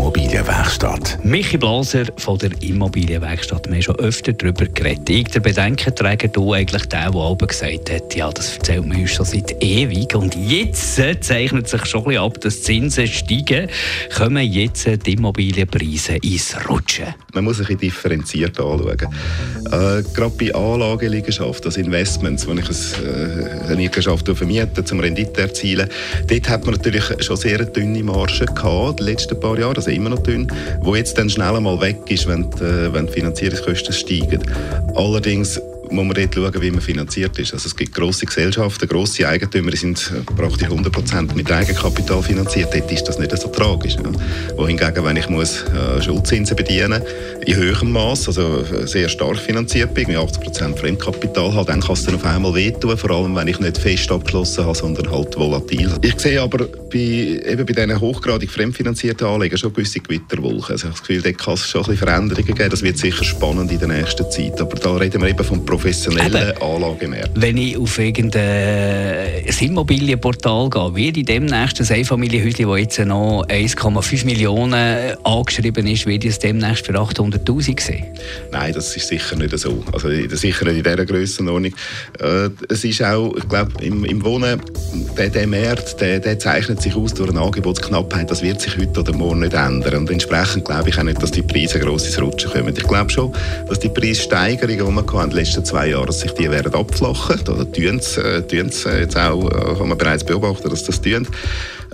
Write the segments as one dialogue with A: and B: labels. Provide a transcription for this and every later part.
A: Immobilienwerkstatt.
B: Michi Blaser von der Immobilienwerkstatt. Wir haben schon öfter darüber geredet. Ich, der Bedenkenträger, du eigentlich der, der oben gesagt hat, ja, das erzählt man uns schon seit ewig. Und jetzt zeichnet sich schon ein bisschen ab, dass die Zinsen steigen, kommen jetzt die Immobilienpreise ins Rutschen.
C: Man muss sich differenziert anschauen. Äh, gerade bei Anlageliegenschaften, also Investments, wenn ich äh, eine Liegenschaft vermiete, um Rendite zu erzielen, dort hat man natürlich schon sehr dünne Margen gehabt, die letzten paar Jahre, also immer noch dünn, wo jetzt dann schnell einmal weg ist, wenn die, äh, wenn die Finanzierungskosten steigen. Allerdings muss man dort schauen, wie man finanziert ist. Also es gibt grosse Gesellschaften, grosse Eigentümer, die sind äh, praktisch 100% mit Eigenkapital finanziert. Dort ist das nicht so tragisch. Ja. Wohingegen, wenn ich muss äh, Schuldzinsen bedienen in höherem Maß, also äh, sehr stark finanziert bin, mit 80% Fremdkapital habe, dann kann es auf einmal wehtun, vor allem wenn ich nicht fest abgeschlossen habe, sondern halt volatil. Ich sehe aber bei, eben bei diesen hochgradig fremdfinanzierten Anlegern schon gewisse Gewitterwolken. Also ich habe das Gefühl, dort kann es schon ein bisschen Veränderungen geben. Das wird sicher spannend in der nächsten Zeit. Aber da reden wir eben vom professionellen Anlagemarkt.
B: Wenn ich auf irgendein Immobilienportal gehe, wird in demnächst ein Einfamilienhäuschen, das jetzt noch 1,5 Millionen angeschrieben ist, wird es demnächst für 800'000 sehen?
C: Nein, das ist sicher nicht so. Also sicher nicht in dieser Grössenordnung. Äh, es ist auch, ich glaube, im, im Wohnen, der, der Markt, der, der zeichnet sich aus durch eine Angebotsknappheit. Das wird sich heute oder morgen nicht ändern. Und entsprechend glaube ich auch nicht, dass die Preise gross ins Rutschen kommen. Ich glaube schon, dass die Preissteigerungen, die wir in den letzten zwei Jahren, dass sich die werden abflachen. Oder tun es äh, jetzt auch, äh, haben wir bereits beobachtet, dass das tun.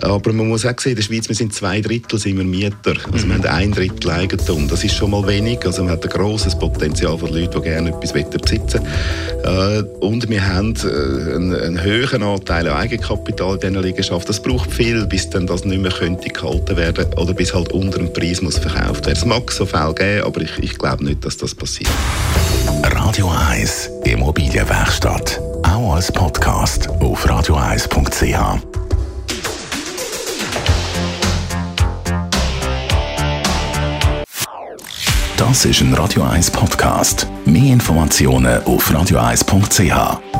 C: Aber man muss auch sehen, in der Schweiz, wir sind zwei Drittel sind wir Mieter. Also mhm. wir haben ein Drittel Eigentum. Das ist schon mal wenig. Also man hat ein grosses Potenzial von Leuten, die gerne etwas besitzen äh, Und wir haben einen, einen höheren Anteil an Eigenkapital in diesen Liegenschaften. Das braucht viel, bis dann das nicht mehr könnte gehalten werden oder bis halt unter dem Preis muss verkauft werden. Es mag so Fälle geben, aber ich, ich glaube nicht, dass das passiert.
A: Radio 1 Immobilienwerkstatt. Auch als Podcast auf radio1.ch. Das ist ein Radio 1 Podcast. Mehr Informationen auf radio1.ch.